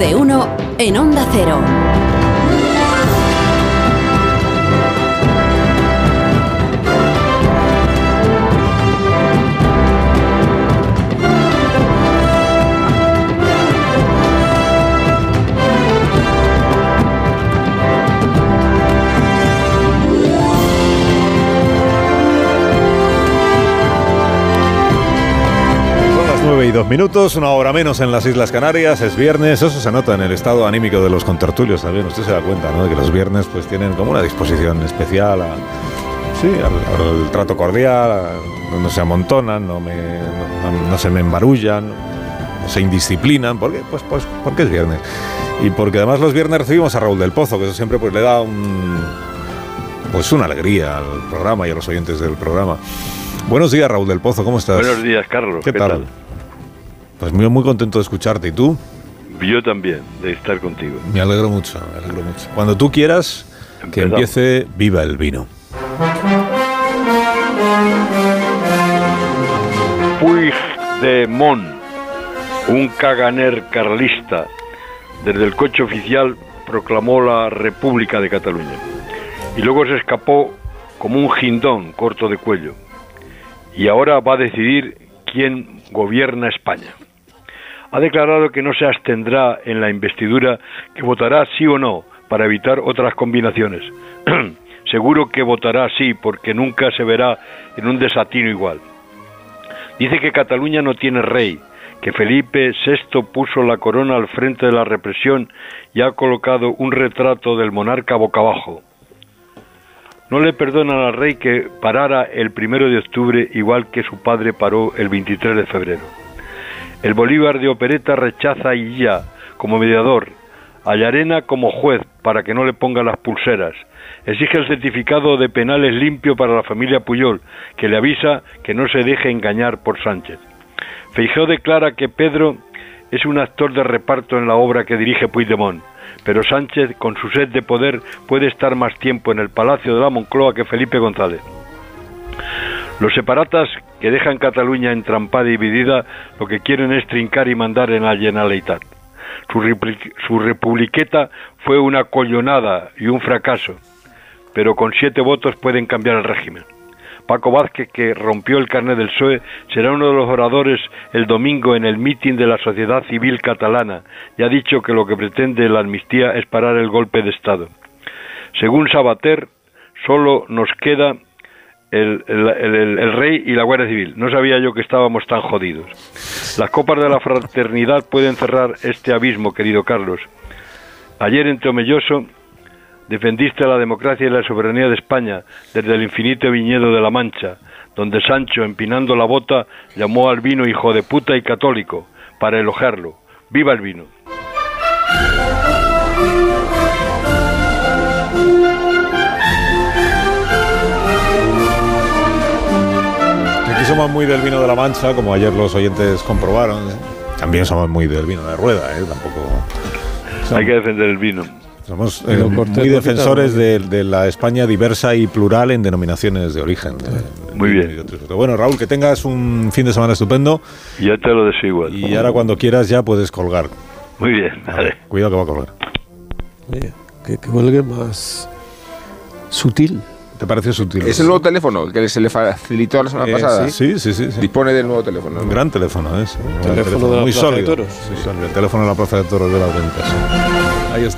de uno en Onda Cero. Son las 9 y 2 minutos, una hora menos en las Islas Canarias, es viernes, eso se nota en el estado anímico de los contertulios también, usted se da cuenta, ¿no? De que los viernes pues tienen como una disposición especial a, sí, al, al trato cordial, a- no se amontonan, no, me, no, no se me embarullan, no se indisciplinan, ¿por qué? Pues, pues porque es viernes. Y porque además los viernes recibimos a Raúl del Pozo, que eso siempre pues le da un, pues una alegría al programa y a los oyentes del programa. Buenos días, Raúl del Pozo, ¿cómo estás? Buenos días, Carlos. ¿Qué, tal? Pues muy, muy contento de escucharte. ¿Y tú? Yo también, de estar contigo. Me alegro mucho, me alegro mucho. Cuando tú quieras, que empiece Viva el Vino. Puigdemont, un caganer carlista, desde el coche oficial proclamó la República de Cataluña. Y luego se escapó como un jindón corto de cuello. Y ahora va a decidir quién gobierna España. Ha declarado que no se abstendrá en la investidura, que votará sí o no para evitar otras combinaciones. Seguro que votará sí porque nunca se verá en un desatino igual. Dice que Cataluña no tiene rey, que Felipe VI puso la corona al frente de la represión y ha colocado un retrato del monarca boca abajo. No le perdonan al rey que parara el primero de octubre igual que su padre paró el 23 de febrero. El Bolívar de Opereta rechaza a Illa como mediador, a Llarena como juez para que no le ponga las pulseras. Exige el certificado de penales limpio para la familia Puyol, que le avisa que no se deje engañar por Sánchez. Feijó declara que Pedro es un actor de reparto en la obra que dirige Puigdemont, pero Sánchez, con su sed de poder, puede estar más tiempo en el Palacio de la Moncloa que Felipe González. Los separatas que dejan Cataluña entrampada y dividida lo que quieren es trincar y mandar en la Generalitat. Su, su republiqueta fue una collonada y un fracaso, pero con siete votos pueden cambiar el régimen. Paco Vázquez, que rompió el carnet del PSOE, será uno de los oradores el domingo en el mitin de la sociedad civil catalana y ha dicho que lo que pretende la amnistía es parar el golpe de Estado. Según Sabater, solo nos queda el, rey y la Guardia Civil. No sabía yo que estábamos tan jodidos. Las copas de la fraternidad pueden cerrar este abismo, querido Carlos. Ayer en Tomelloso defendiste la democracia y la soberanía de España desde el infinito viñedo de la Mancha, donde Sancho, empinando la bota, llamó al vino hijo de puta y católico, para elogiarlo. ¡Viva el vino! Somos muy del vino de la Mancha, como ayer los oyentes comprobaron. ¿eh? También somos muy del vino de rueda, ¿eh? Tampoco. Hay que defender el vino. Somos eh, muy defensores de, de la España diversa y plural en denominaciones de origen. Muy bien. Bueno, Raúl, que tengas un fin de semana estupendo ya te lo deseo igual. y ahora cuando quieras ya puedes colgar. Muy bien, vale. Cuidado que va a colgar. Oye, que, que cuelgue más sutil. ¿Te parece sutil? Es el nuevo teléfono el que se le facilitó la semana Eh, pasada. Sí, sí, sí. sí. Dispone del nuevo teléfono. Un ¿no? gran teléfono, ¿eh? Sí, un gran Teléfono de la muy Plaza de sólido. Toros. Sí, sólido. El teléfono de la Plaza de Toros de las Ventas.